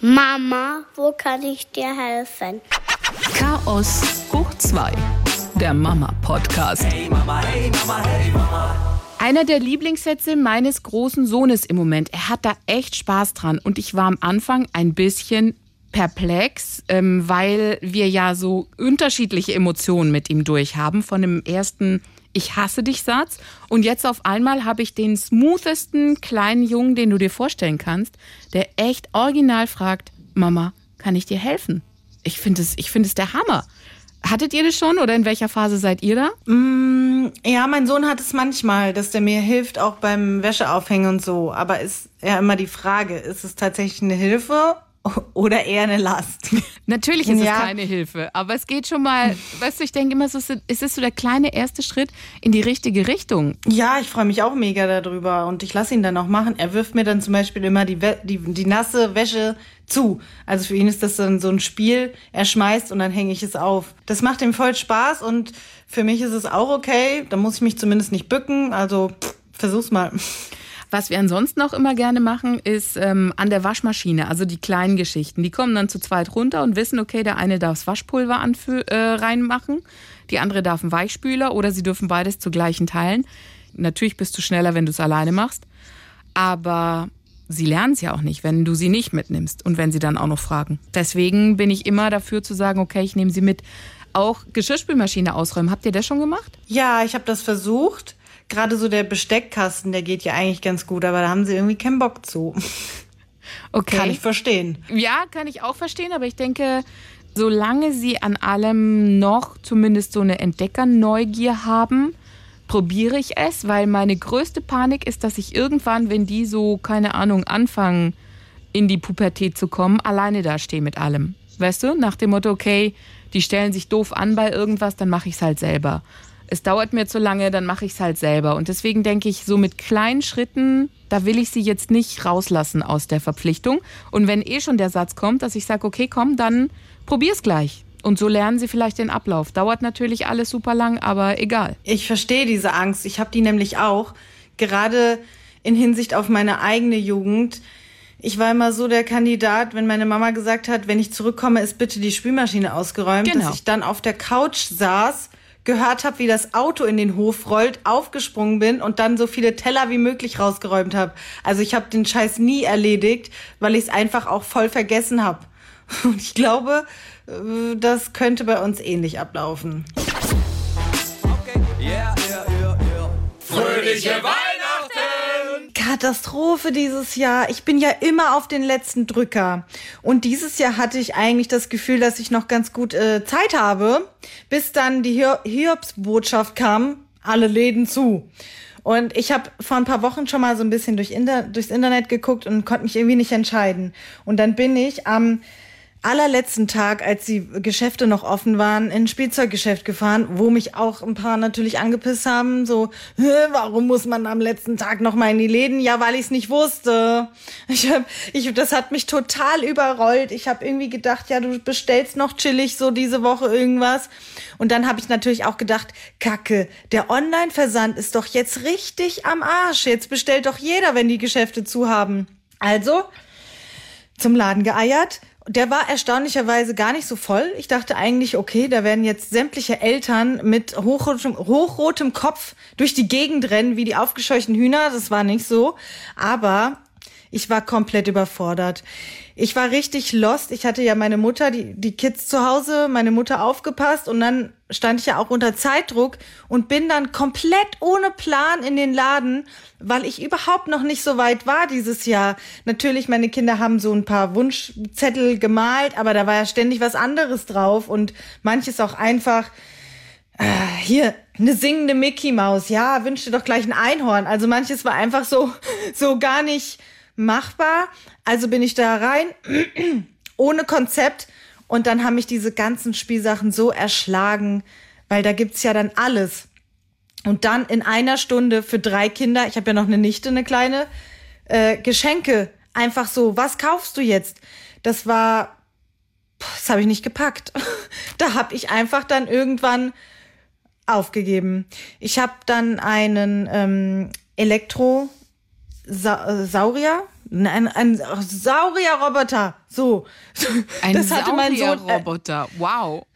Mama, wo kann ich dir helfen? Chaos hoch 2, der Mama-Podcast. Hey Mama, hey Mama, hey Mama. Einer der Lieblingssätze meines großen Sohnes im Moment. Er hat da echt Spaß dran. Und ich war am Anfang ein bisschen perplex, ähm, weil wir ja so unterschiedliche Emotionen mit ihm durchhaben. Von dem ersten Ich hasse dich Satz. Und jetzt auf einmal habe ich den smoothesten kleinen Jungen, den du dir vorstellen kannst, der echt original fragt, Mama, kann ich dir helfen? Ich finde es, ich finde es der Hammer. Hattet ihr das schon oder in welcher Phase seid ihr da? Mm, ja, mein Sohn hat es manchmal, dass der mir hilft, auch beim Wäscheaufhängen und so. Aber ist ja immer die Frage, ist es tatsächlich eine Hilfe oder eher eine Last. Natürlich ist ja. es keine Hilfe, aber es geht schon mal, weißt du, ich denke immer, so, es ist so der kleine erste Schritt in die richtige Richtung. Ja, ich freue mich auch mega darüber und ich lasse ihn dann auch machen. Er wirft mir dann zum Beispiel immer die, die, die nasse Wäsche zu. Also für ihn ist das dann so ein Spiel, er schmeißt und dann hänge ich es auf. Das macht ihm voll Spaß und für mich ist es auch okay. Da muss ich mich zumindest nicht bücken, also pff, versuch's mal. Was wir ansonsten auch immer gerne machen, ist ähm, an der Waschmaschine, also die kleinen Geschichten. Die kommen dann zu zweit runter und wissen, okay, der eine darf das Waschpulver äh, reinmachen, die andere darf einen Weichspüler oder sie dürfen beides zu gleichen Teilen. Natürlich bist du schneller, wenn du es alleine machst. Aber sie lernen es ja auch nicht, wenn du sie nicht mitnimmst und wenn sie dann auch noch fragen. Deswegen bin ich immer dafür zu sagen, okay, ich nehme sie mit. Auch Geschirrspülmaschine ausräumen. Habt ihr das schon gemacht? Ja, ich habe das versucht gerade so der Besteckkasten, der geht ja eigentlich ganz gut, aber da haben sie irgendwie keinen Bock zu. Okay. Kann ich verstehen. Ja, kann ich auch verstehen, aber ich denke, solange sie an allem noch zumindest so eine Entdeckerneugier haben, probiere ich es, weil meine größte Panik ist, dass ich irgendwann, wenn die so, keine Ahnung, anfangen, in die Pubertät zu kommen, alleine da stehe mit allem. Weißt du, nach dem Motto, okay, die stellen sich doof an bei irgendwas, dann mache ich es halt selber es dauert mir zu lange, dann mache ich es halt selber. Und deswegen denke ich, so mit kleinen Schritten, da will ich sie jetzt nicht rauslassen aus der Verpflichtung. Und wenn eh schon der Satz kommt, dass ich sage, okay, komm, dann probier's gleich. Und so lernen sie vielleicht den Ablauf. Dauert natürlich alles super lang, aber egal. Ich verstehe diese Angst. Ich habe die nämlich auch. Gerade in Hinsicht auf meine eigene Jugend. Ich war immer so der Kandidat, wenn meine Mama gesagt hat, wenn ich zurückkomme, ist bitte die Spülmaschine ausgeräumt, genau. dass ich dann auf der Couch saß gehört habe, wie das Auto in den Hof rollt, aufgesprungen bin und dann so viele Teller wie möglich rausgeräumt habe. Also ich habe den Scheiß nie erledigt, weil ich es einfach auch voll vergessen habe. Und ich glaube, äh, das könnte bei uns ähnlich ablaufen. Okay. Yeah, yeah, yeah, Fröhliche Weihnachten! Katastrophe dieses Jahr. Ich bin ja immer auf den letzten Drücker. Und dieses Jahr hatte ich eigentlich das Gefühl, dass ich noch ganz gut äh, Zeit habe, bis dann die Hiobsbotschaft kam, alle Läden zu. Und ich habe vor ein paar Wochen schon mal so ein bisschen durch Inter durchs Internet geguckt und konnte mich irgendwie nicht entscheiden. Und dann bin ich am allerletzten Tag, als die Geschäfte noch offen waren, in ein Spielzeuggeschäft gefahren, wo mich auch ein paar natürlich angepisst haben. So, warum muss man am letzten Tag noch mal in die Läden? Ja, weil ich es nicht wusste. Ich hab, ich, das hat mich total überrollt. Ich habe irgendwie gedacht, ja, du bestellst noch chillig so diese Woche irgendwas. Und dann habe ich natürlich auch gedacht, Kacke, der Online-Versand ist doch jetzt richtig am Arsch. Jetzt bestellt doch jeder, wenn die Geschäfte zu haben. Also zum Laden geeiert der war erstaunlicherweise gar nicht so voll. Ich dachte eigentlich, okay, da werden jetzt sämtliche Eltern mit hochrotem, hochrotem Kopf durch die Gegend rennen, wie die aufgescheuchten Hühner. Das war nicht so. Aber ich war komplett überfordert. Ich war richtig lost. Ich hatte ja meine Mutter, die, die Kids zu Hause, meine Mutter aufgepasst und dann stand ich ja auch unter Zeitdruck und bin dann komplett ohne Plan in den Laden, weil ich überhaupt noch nicht so weit war dieses Jahr. Natürlich, meine Kinder haben so ein paar Wunschzettel gemalt, aber da war ja ständig was anderes drauf und manches auch einfach, äh, hier, eine singende Mickey Maus. Ja, wünschte doch gleich ein Einhorn. Also manches war einfach so, so gar nicht machbar. Also bin ich da rein, ohne Konzept. Und dann haben mich diese ganzen Spielsachen so erschlagen, weil da gibt's ja dann alles. Und dann in einer Stunde für drei Kinder, ich habe ja noch eine Nichte, eine kleine, äh, Geschenke. Einfach so, was kaufst du jetzt? Das war, das habe ich nicht gepackt. da habe ich einfach dann irgendwann aufgegeben. Ich habe dann einen ähm, Elektro Sa äh, Saurier, Ein, ein Saurierroboter. So. Ein das hatte mein Sohn. Äh. Wow.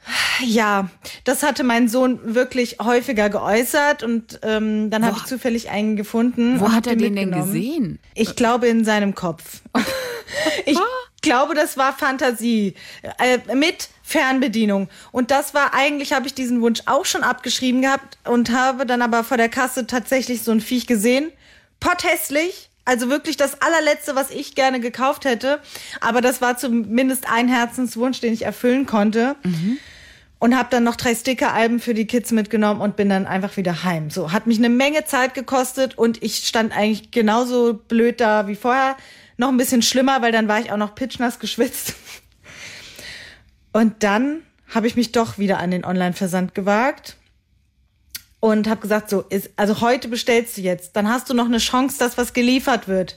Ja, das hatte mein Sohn wirklich häufiger geäußert und ähm, dann habe ich zufällig einen gefunden. Wo hat er den denn gesehen? Ich glaube in seinem Kopf. ich glaube, das war Fantasie äh, mit Fernbedienung. Und das war eigentlich, habe ich diesen Wunsch auch schon abgeschrieben gehabt und habe dann aber vor der Kasse tatsächlich so ein Viech gesehen. Potthässlich. Also wirklich das allerletzte, was ich gerne gekauft hätte. Aber das war zumindest ein Herzenswunsch, den ich erfüllen konnte. Und habe dann noch drei Sticker-Alben für die Kids mitgenommen und bin dann einfach wieder heim. So, hat mich eine Menge Zeit gekostet und ich stand eigentlich genauso blöd da wie vorher. Noch ein bisschen schlimmer, weil dann war ich auch noch pitchnass geschwitzt. Und dann habe ich mich doch wieder an den Online-Versand gewagt und habe gesagt, so ist, also heute bestellst du jetzt, dann hast du noch eine Chance, dass was geliefert wird.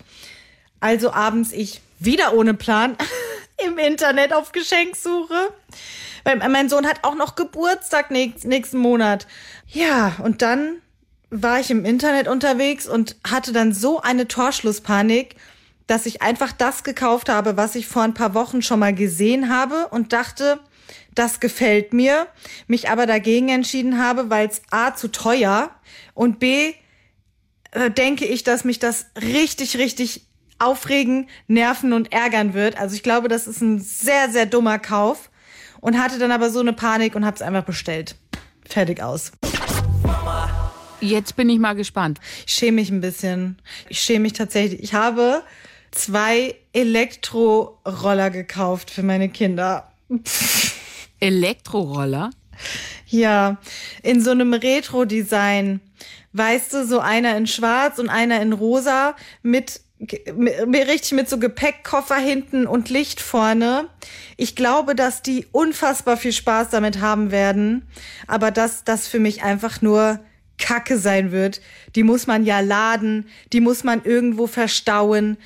Also abends ich wieder ohne Plan im Internet auf Geschenksuche. Weil mein Sohn hat auch noch Geburtstag nächst, nächsten Monat. Ja, und dann war ich im Internet unterwegs und hatte dann so eine Torschlusspanik, dass ich einfach das gekauft habe, was ich vor ein paar Wochen schon mal gesehen habe und dachte, das gefällt mir, mich aber dagegen entschieden habe, weil es A zu teuer und B äh, denke ich, dass mich das richtig, richtig aufregen, nerven und ärgern wird. Also ich glaube, das ist ein sehr, sehr dummer Kauf und hatte dann aber so eine Panik und habe es einfach bestellt. Fertig aus. Jetzt bin ich mal gespannt. Ich schäme mich ein bisschen. Ich schäme mich tatsächlich. Ich habe zwei Elektroroller gekauft für meine Kinder. Elektroroller? Ja, in so einem Retro-Design. Weißt du, so einer in schwarz und einer in rosa mit, mit richtig mit so Gepäckkoffer hinten und Licht vorne. Ich glaube, dass die unfassbar viel Spaß damit haben werden, aber dass das für mich einfach nur Kacke sein wird. Die muss man ja laden, die muss man irgendwo verstauen.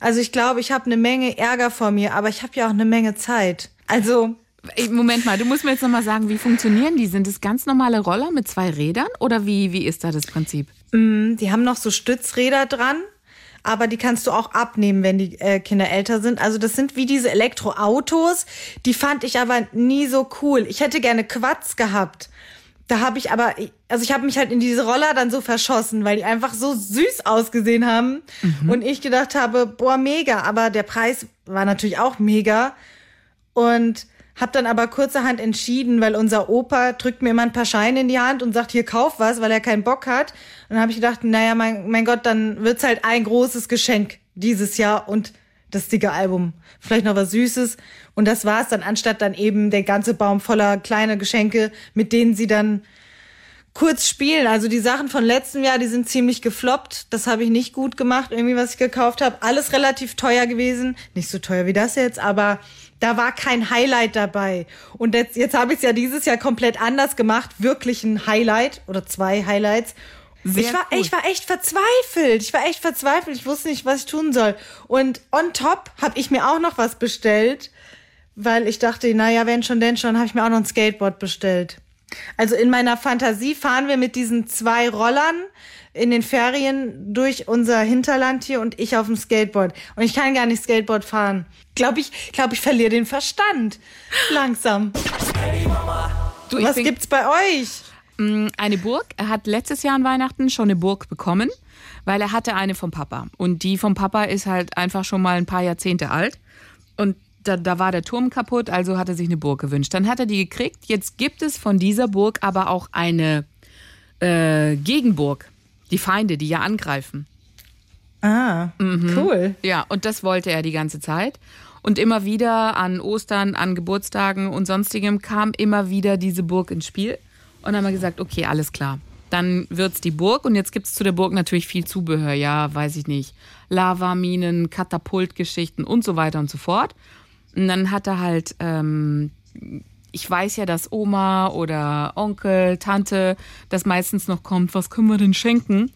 Also ich glaube, ich habe eine Menge Ärger vor mir, aber ich habe ja auch eine Menge Zeit. Also Moment mal, du musst mir jetzt nochmal sagen, wie funktionieren die? Sind es ganz normale Roller mit zwei Rädern oder wie, wie ist da das Prinzip? mm, die haben noch so Stützräder dran, aber die kannst du auch abnehmen, wenn die äh, Kinder älter sind. Also das sind wie diese Elektroautos, die fand ich aber nie so cool. Ich hätte gerne Quads gehabt. Da habe ich aber, also ich habe mich halt in diese Roller dann so verschossen, weil die einfach so süß ausgesehen haben. Und ich gedacht habe, boah, mega. Aber der Preis war natürlich auch mega. Und hab dann aber kurzerhand entschieden, weil unser Opa drückt mir immer ein paar Scheine in die Hand und sagt, hier kauf was, weil er keinen Bock hat. Und dann habe ich gedacht, naja, mein, mein Gott, dann wird's halt ein großes Geschenk dieses Jahr und das dicke Album. Vielleicht noch was Süßes. Und das war's dann, anstatt dann eben der ganze Baum voller kleiner Geschenke, mit denen sie dann kurz spielen. Also die Sachen von letztem Jahr, die sind ziemlich gefloppt. Das habe ich nicht gut gemacht, irgendwie, was ich gekauft habe. Alles relativ teuer gewesen. Nicht so teuer wie das jetzt, aber da war kein Highlight dabei. Und jetzt, jetzt habe ich es ja dieses Jahr komplett anders gemacht. Wirklich ein Highlight oder zwei Highlights. Sehr ich war, cool. ich war echt verzweifelt. Ich war echt verzweifelt. Ich wusste nicht, was ich tun soll. Und on top habe ich mir auch noch was bestellt, weil ich dachte, naja, wenn schon, denn schon, habe ich mir auch noch ein Skateboard bestellt. Also in meiner Fantasie fahren wir mit diesen zwei Rollern in den Ferien durch unser Hinterland hier und ich auf dem Skateboard. Und ich kann gar nicht Skateboard fahren. Glaube ich, glaube ich verliere den Verstand. Langsam. Du, ich Was gibt's bei euch? Mm, Eine Burg. Er hat letztes Jahr an Weihnachten schon eine Burg bekommen, weil er hatte eine vom Papa. Und die vom Papa ist halt einfach schon mal ein paar Jahrzehnte alt. Und da, da war der Turm kaputt, also hat er sich eine Burg gewünscht. Dann hat er die gekriegt. Jetzt gibt es von dieser Burg aber auch eine äh, Gegenburg. Die Feinde, die ja angreifen. Ah, cool. Ja, und das wollte er die ganze Zeit. Und immer wieder an Ostern, an Geburtstagen und sonstigem kam immer wieder diese Burg ins Spiel. Und dann haben wir gesagt, okay, alles klar. Dann wird's die Burg und jetzt gibt's zu der Burg natürlich viel Zubehör. Ja, weiß ich nicht. Lavaminen, Katapultgeschichten und so weiter und so fort. Und dann hat er halt, ähm, ich weiß ja, dass Oma oder Onkel, Tante das meistens noch kommt, was können wir denn schenken?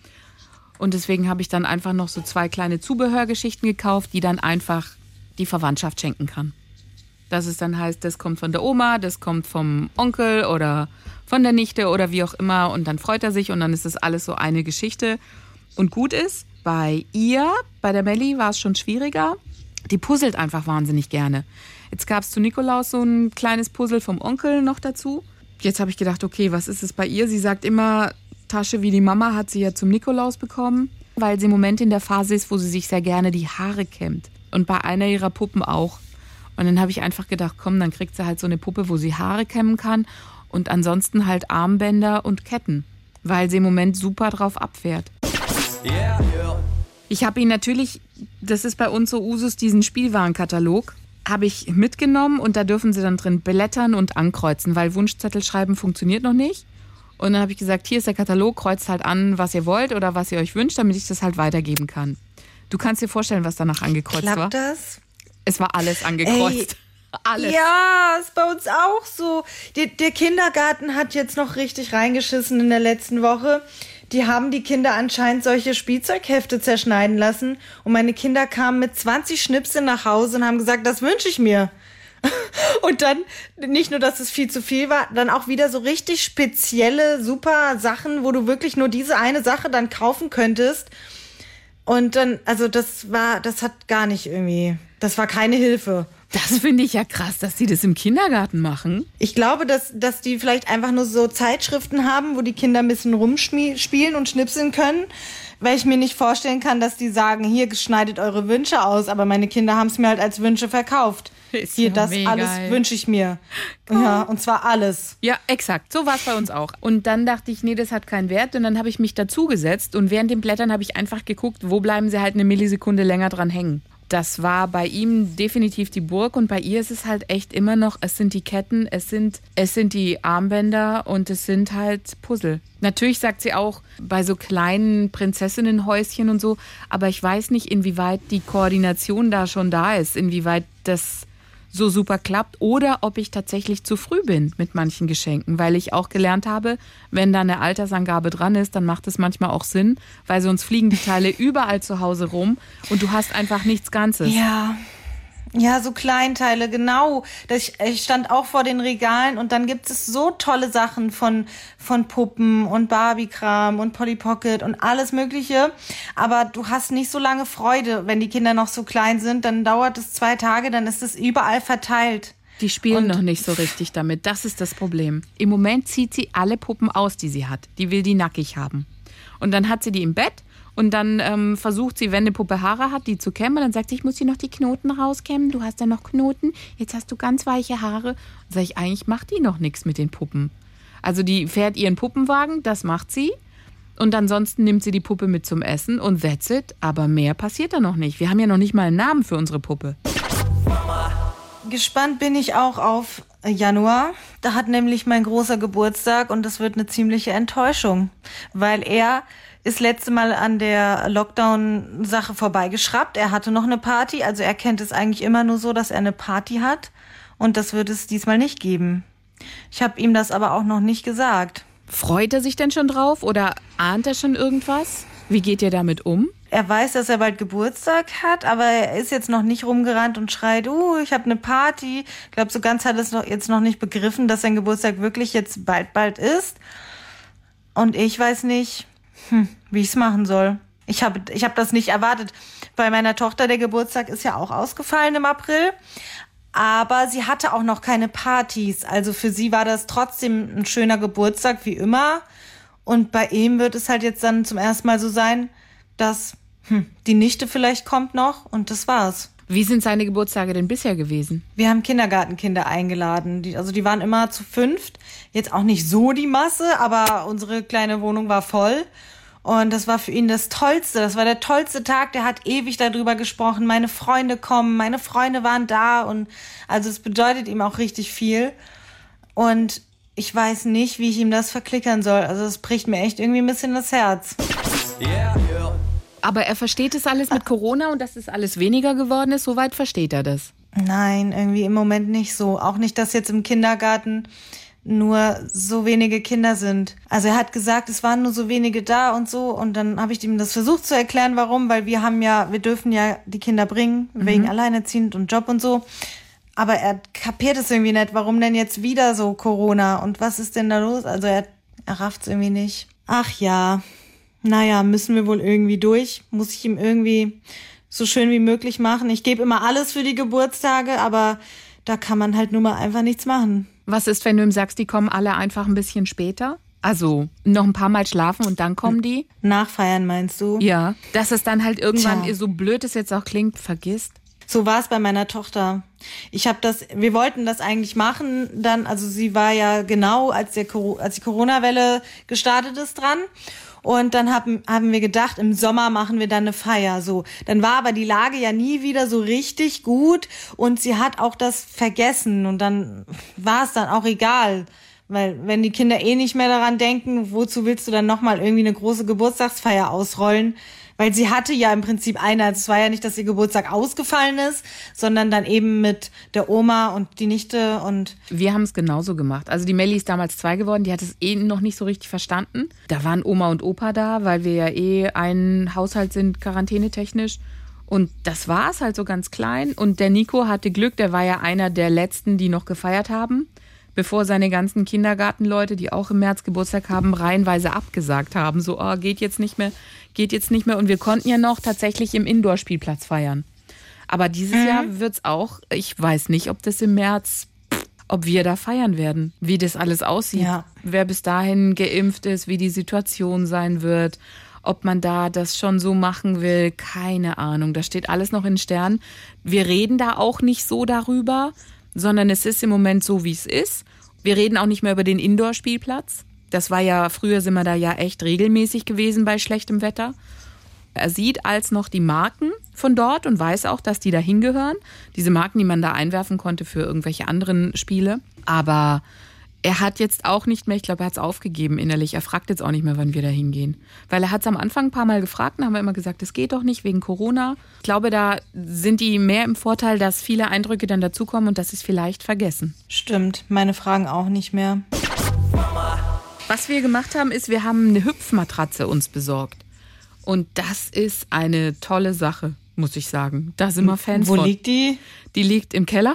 Und deswegen habe ich dann einfach noch so zwei kleine Zubehörgeschichten gekauft, die dann einfach die Verwandtschaft schenken kann. Dass es dann heißt, das kommt von der Oma, das kommt vom Onkel oder von der Nichte oder wie auch immer und dann freut er sich und dann ist das alles so eine Geschichte und gut ist. bei ihr, bei der Melli, war es schon schwieriger. Die puzzelt einfach wahnsinnig gerne. Jetzt gab es zu Nikolaus so ein kleines Puzzle vom Onkel noch dazu. Jetzt habe ich gedacht, okay, was ist es bei ihr? Sie sagt immer, Tasche wie die Mama hat sie ja zum Nikolaus bekommen, weil sie im Moment in der Phase ist, wo sie sich sehr gerne die Haare kämmt. Und bei einer ihrer Puppen auch. Und dann habe ich einfach gedacht, komm, dann kriegt sie halt so eine Puppe, wo sie Haare kämmen kann und ansonsten halt Armbänder und Ketten, weil sie im Moment super drauf abfährt. Ich habe ihn natürlich, das ist bei uns so Usus, diesen Spielwarenkatalog, habe ich mitgenommen und da dürfen sie dann drin blättern und ankreuzen, weil Wunschzettel schreiben funktioniert noch nicht. Und dann habe ich gesagt, hier ist der Katalog, kreuzt halt an, was ihr wollt oder was ihr euch wünscht, damit ich das halt weitergeben kann. Du kannst dir vorstellen, was danach angekreuzt Klappt war. das? Es war alles angekreuzt. Ey, alles. Ja, ist bei uns auch so. Der, der Kindergarten hat jetzt noch richtig reingeschissen in der letzten Woche. Die haben die Kinder anscheinend solche Spielzeughefte zerschneiden lassen. Und meine Kinder kamen mit 20 Schnipseln nach Hause und haben gesagt, das wünsche ich mir. Und dann, nicht nur, dass es viel zu viel war, dann auch wieder so richtig spezielle, super Sachen, wo du wirklich nur diese eine Sache dann kaufen könntest. Und dann, also das war, das hat gar nicht irgendwie, das war keine Hilfe. Das finde ich ja krass, dass die das im Kindergarten machen. Ich glaube, dass, dass die vielleicht einfach nur so Zeitschriften haben, wo die Kinder ein bisschen rumspielen und schnipseln können. Weil ich mir nicht vorstellen kann, dass die sagen, hier schneidet eure Wünsche aus, aber meine Kinder haben es mir halt als Wünsche verkauft. Ist hier, ja das alles wünsche ich mir. Ja, und zwar alles. Ja, exakt. So war es bei uns auch. Und dann dachte ich, nee, das hat keinen Wert. Und dann habe ich mich dazugesetzt und während dem Blättern habe ich einfach geguckt, wo bleiben sie halt eine Millisekunde länger dran hängen. Das war bei ihm definitiv die Burg und bei ihr ist es halt echt immer noch, es sind die Ketten, es sind, es sind die Armbänder und es sind halt Puzzle. Natürlich sagt sie auch bei so kleinen Prinzessinnenhäuschen und so, aber ich weiß nicht, inwieweit die Koordination da schon da ist, inwieweit das so super klappt oder ob ich tatsächlich zu früh bin mit manchen Geschenken, weil ich auch gelernt habe, wenn da eine Altersangabe dran ist, dann macht es manchmal auch Sinn, weil sonst fliegen die Teile überall zu Hause rum und du hast einfach nichts Ganzes. Ja. Ja, so Kleinteile, genau. Ich, ich stand auch vor den Regalen und dann gibt es so tolle Sachen von, von Puppen und Barbie-Kram und Polly Pocket und alles Mögliche. Aber du hast nicht so lange Freude, wenn die Kinder noch so klein sind. Dann dauert es zwei Tage, dann ist es überall verteilt. Die spielen Und- noch nicht so richtig damit. Das ist das Problem. Im Moment zieht sie alle Puppen aus, die sie hat. Die will die nackig haben. Und dann hat sie die im Bett und dann ähm, versucht sie, wenn eine Puppe Haare hat, die zu kämmen. Dann sagt sie, ich muss hier noch die Knoten rauskämmen. Du hast ja noch Knoten. Jetzt hast du ganz weiche Haare. Und sag ich, eigentlich macht die noch nichts mit den Puppen. Also die fährt ihren Puppenwagen, das macht sie. Und ansonsten nimmt sie die Puppe mit zum Essen und that's it. Aber mehr passiert da noch nicht. Wir haben ja noch nicht mal einen Namen für unsere Puppe. Gespannt bin ich auch auf Januar. Da hat nämlich mein großer Geburtstag und das wird eine ziemliche Enttäuschung, weil er ist letzte Mal an der Lockdown-Sache vorbeigeschraubt. Er hatte noch eine Party, also er kennt es eigentlich immer nur so, dass er eine Party hat und das wird es diesmal nicht geben. Ich habe ihm das aber auch noch nicht gesagt. Freut er sich denn schon drauf oder ahnt er schon irgendwas? Wie geht ihr damit um? Er weiß, dass er bald Geburtstag hat, aber er ist jetzt noch nicht rumgerannt und schreit, uh, ich habe eine Party. Ich glaube, so ganz hat er es noch, jetzt noch nicht begriffen, dass sein Geburtstag wirklich jetzt bald, bald ist. Und ich weiß nicht, hm, wie ich es machen soll. Ich habe ich hab das nicht erwartet. Bei meiner Tochter, der Geburtstag ist ja auch ausgefallen im April. Aber sie hatte auch noch keine Partys. Also für sie war das trotzdem ein schöner Geburtstag, wie immer. Und bei ihm wird es halt jetzt dann zum ersten Mal so sein, dass hm, die Nichte vielleicht kommt noch und das war's. Wie sind seine Geburtstage denn bisher gewesen? Wir haben Kindergartenkinder eingeladen. Die, also die waren immer zu fünft. Jetzt auch nicht so die Masse, aber unsere kleine Wohnung war voll. Und das war für ihn das Tollste. Das war der tollste Tag. Der hat ewig darüber gesprochen. Meine Freunde kommen, meine Freunde waren da. Und also es bedeutet ihm auch richtig viel. Und ich weiß nicht, wie ich ihm das verklickern soll. Also es bricht mir echt irgendwie ein bisschen das Herz. Aber er versteht es alles mit Corona und dass es alles weniger geworden ist, soweit versteht er das. Nein, irgendwie im Moment nicht so. Auch nicht, dass jetzt im Kindergarten nur so wenige Kinder sind. Also er hat gesagt, es waren nur so wenige da und so. Und dann habe ich ihm das versucht zu erklären, warum, weil wir haben ja, wir dürfen ja die Kinder bringen, wegen Alleinerziehend und Job und so. Aber er kapiert es irgendwie nicht, warum denn jetzt wieder so Corona und was ist denn da los? Also er, er rafft es irgendwie nicht. Ach ja, naja, müssen wir wohl irgendwie durch. Muss ich ihm irgendwie so schön wie möglich machen. Ich gebe immer alles für die Geburtstage, aber da kann man halt nun mal einfach nichts machen. Was ist, wenn du ihm sagst, die kommen alle einfach ein bisschen später? Also noch ein paar Mal schlafen und dann kommen die? Nachfeiern meinst du? Ja. Dass es dann halt irgendwann, Tja. so blöd es jetzt auch klingt, vergisst. So war es bei meiner Tochter. Ich habe das, wir wollten das eigentlich machen, dann, also sie war ja genau, als, der, als die Corona-Welle gestartet ist, dran. Und dann haben, haben wir gedacht, im Sommer machen wir dann eine Feier. So, dann war aber die Lage ja nie wieder so richtig gut und sie hat auch das vergessen und dann war es dann auch egal. Weil wenn die Kinder eh nicht mehr daran denken, wozu willst du dann nochmal irgendwie eine große Geburtstagsfeier ausrollen? Weil sie hatte ja im Prinzip eine, also es war ja nicht, dass ihr Geburtstag ausgefallen ist, sondern dann eben mit der Oma und die Nichte und Wir haben es genauso gemacht. Also die Melli ist damals zwei geworden, die hat es eh noch nicht so richtig verstanden. Da waren Oma und Opa da, weil wir ja eh ein Haushalt sind, quarantänetechnisch. Und das war es halt so ganz klein. Und der Nico hatte Glück, der war ja einer der letzten, die noch gefeiert haben, bevor seine ganzen Kindergartenleute, die auch im März Geburtstag haben, reihenweise abgesagt haben. So, oh, geht jetzt nicht mehr, geht jetzt nicht mehr. Und wir konnten ja noch tatsächlich im Indoor-Spielplatz feiern. Aber dieses Jahr wird's auch, ich weiß nicht, ob das im März, ob wir da feiern werden, wie das alles aussieht, Ja. wer bis dahin geimpft ist, wie die Situation sein wird, ob man da das schon so machen will, keine Ahnung. Das steht alles noch in Sternen. Wir reden da auch nicht so darüber, sondern es ist im Moment so, wie es ist. Wir reden auch nicht mehr über den Indoor-Spielplatz. Das war ja, früher sind wir da ja echt regelmäßig gewesen bei schlechtem Wetter. Er sieht als noch die Marken von dort und weiß auch, dass die da hingehören. Diese Marken, die man da einwerfen konnte für irgendwelche anderen Spiele. Aber er hat jetzt auch nicht mehr, ich glaube, er hat es aufgegeben innerlich. Er fragt jetzt auch nicht mehr, wann wir da hingehen. Weil er hat es am Anfang ein paar Mal gefragt, dann haben wir immer gesagt, es geht doch nicht wegen Corona. Ich glaube, da sind die mehr im Vorteil, dass viele Eindrücke dann dazukommen und dass sie es vielleicht vergessen. stimmt, meine Fragen auch nicht mehr. Was wir gemacht haben, ist, wir haben eine Hüpfmatratze uns besorgt. Und das ist eine tolle Sache, muss ich sagen. Da sind wir Fans Wo von. liegt die? Die liegt im Keller,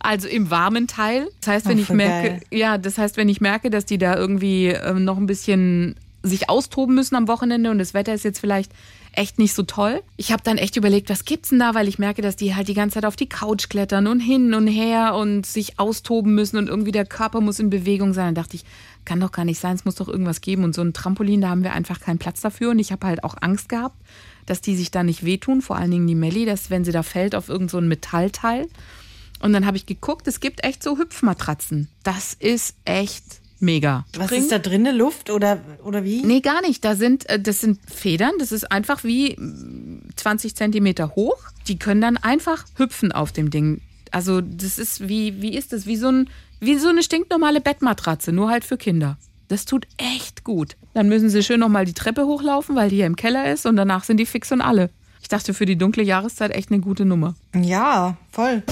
also im warmen Teil. Das heißt, wenn Ach, ich merke, geil. ja, das heißt, wenn ich merke, dass die da irgendwie ähm, noch ein bisschen sich austoben müssen am Wochenende und das Wetter ist jetzt vielleicht echt nicht so toll. Ich habe dann echt überlegt, was gibt's denn da, weil ich merke, dass die halt die ganze Zeit auf die Couch klettern und hin und her und sich austoben müssen und irgendwie der Körper muss in Bewegung sein. Dann dachte ich, kann doch gar nicht sein, es muss doch irgendwas geben und so ein Trampolin, da haben wir einfach keinen Platz dafür und ich habe halt auch Angst gehabt, dass die sich da nicht wehtun, vor allen Dingen die Melli, dass wenn sie da fällt auf irgend so ein Metallteil. Und dann habe ich geguckt, es gibt echt so Hüpfmatratzen. Das ist echt mega. Was Bring- ist da drin? Luft oder, oder wie? Nee, gar nicht. Da sind, äh, das sind Federn. Das ist einfach wie mm, 20 Zentimeter hoch. Die können dann einfach hüpfen auf dem Ding. Also das ist wie, wie ist das? Wie so, ein, wie so eine stinknormale Bettmatratze, nur halt für Kinder. Das tut echt gut. Dann müssen sie schön nochmal die Treppe hochlaufen, weil die hier im Keller ist und danach sind die fix und alle. Ich dachte für die dunkle Jahreszeit echt eine gute Nummer. Ja, voll.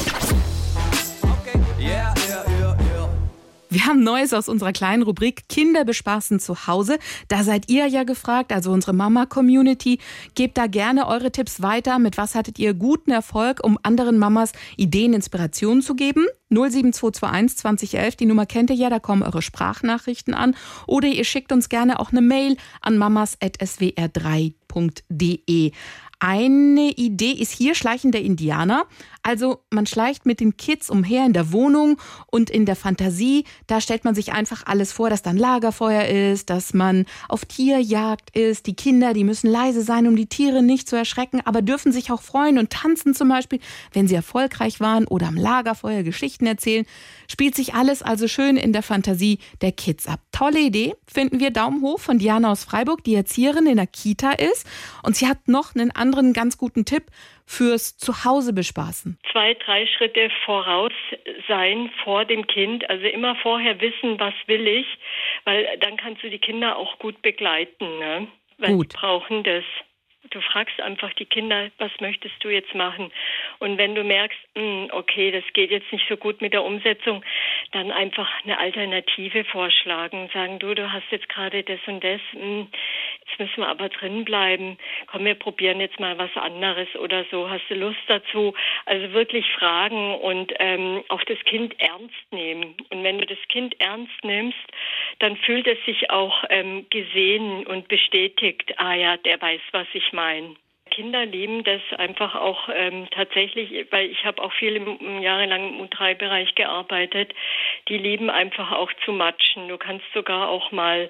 Wir haben Neues aus unserer kleinen Rubrik Kinder bespaßen zu Hause. Da seid ihr ja gefragt, also unsere Mama-Community. Gebt da gerne eure Tipps weiter. Mit was hattet ihr guten Erfolg, um anderen Mamas Ideen, Inspirationen zu geben? 07221 2011, die Nummer kennt ihr ja, da kommen eure Sprachnachrichten an. Oder ihr schickt uns gerne auch eine Mail an mamas.swr3.de. Eine Idee ist hier Schleichen der Indianer. Also man schleicht mit den Kids umher in der Wohnung und in der Fantasie. Da stellt man sich einfach alles vor, dass dann Lagerfeuer ist, dass man auf Tierjagd ist. Die Kinder, die müssen leise sein, um die Tiere nicht zu erschrecken, aber dürfen sich auch freuen und tanzen zum Beispiel, wenn sie erfolgreich waren oder am Lagerfeuer Geschichten erzählen. Spielt sich alles also schön in der Fantasie der Kids ab. Tolle Idee, finden wir Daumen hoch von Diana aus Freiburg, die Erzieherin in der Kita ist. Und sie hat noch einen anderen ganz guten Tipp fürs Zuhause bespaßen. zwei, drei Schritte voraus sein vor dem Kind. Also immer vorher wissen, was will ich, weil dann kannst du die Kinder auch gut begleiten. Ne? Weil Gut. die brauchen das. Du fragst einfach die Kinder, was möchtest du jetzt machen? Und wenn du merkst, hm, okay, das geht jetzt nicht so gut mit der Umsetzung, dann einfach eine Alternative vorschlagen. Sagen, du, du hast jetzt gerade das und das, hm, jetzt müssen wir aber drin bleiben. Komm, wir probieren jetzt mal was anderes oder so. Hast du Lust dazu? Also wirklich fragen und ähm, auch das Kind ernst nehmen. Und wenn du das Kind ernst nimmst, dann fühlt es sich auch ähm, gesehen und bestätigt, ah ja, der weiß, was ich meine. Kinder lieben das einfach auch ähm, tatsächlich, weil ich habe auch viele jahrelang im U3-Bereich gearbeitet. Die lieben einfach auch zu matschen. Du kannst sogar auch mal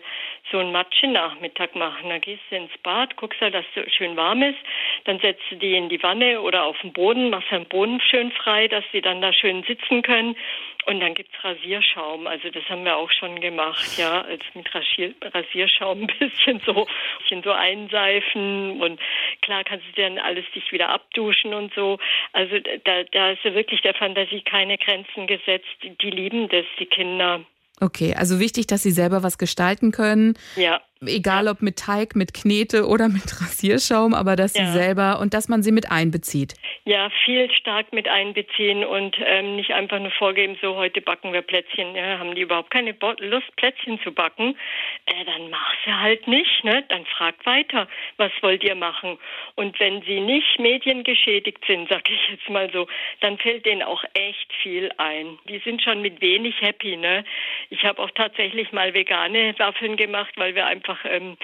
so einen Matsche-Nachmittag machen. Da gehst du ins Bad, guckst halt, dass es schön warm ist, dann setzt du die in die Wanne oder auf den Boden, machst den Boden schön frei, dass sie dann da schön sitzen können. Und dann gibt's Rasierschaum. Also das haben wir auch schon gemacht, ja, also mit Rasier Rasierschaum ein bisschen so, ein bisschen so einseifen und klar kannst du dann alles dich wieder abduschen und so. Also da, da ist ja wirklich der Fantasie keine Grenzen gesetzt. Die, die lieben das, die Kinder. Okay, also wichtig, dass sie selber was gestalten können. Ja. Egal ob mit Teig, mit Knete oder mit Rasierschaum, aber dass ja. sie selber und dass man sie mit einbezieht. Ja, viel stark mit einbeziehen und ähm, nicht einfach nur vorgeben, so heute backen wir Plätzchen. Ja, haben die überhaupt keine Lust, Plätzchen zu backen? Äh, dann mach sie halt nicht, ne? Dann frag weiter, was wollt ihr machen? Und wenn sie nicht mediengeschädigt sind, sag ich jetzt mal so, dann fällt denen auch echt viel ein. Die sind schon mit wenig happy, ne? Ich habe auch tatsächlich mal vegane Waffeln gemacht, weil wir einfach einfach ähm,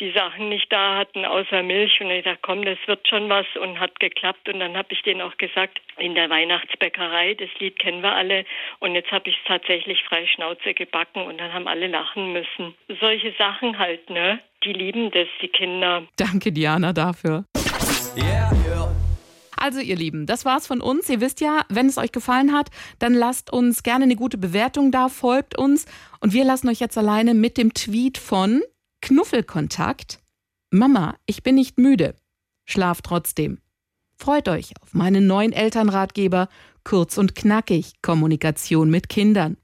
die Sachen nicht da hatten außer Milch. Und ich dachte, komm, das wird schon was und hat geklappt. Und dann habe ich denen auch gesagt, in der Weihnachtsbäckerei, das Lied kennen wir alle. Und jetzt habe ich es tatsächlich frei Schnauze gebacken und dann haben alle lachen müssen. Solche Sachen halt, ne? Die lieben das, die Kinder. Danke, Diana, dafür. Yeah. Also ihr Lieben, das war's von uns. Ihr wisst ja, wenn es euch gefallen hat, dann lasst uns gerne eine gute Bewertung da, folgt uns und wir lassen euch jetzt alleine mit dem Tweet von Knuffelkontakt. Mama, ich bin nicht müde. Schlaf trotzdem. Freut euch auf meinen neuen Elternratgeber Kurz und knackig Kommunikation mit Kindern.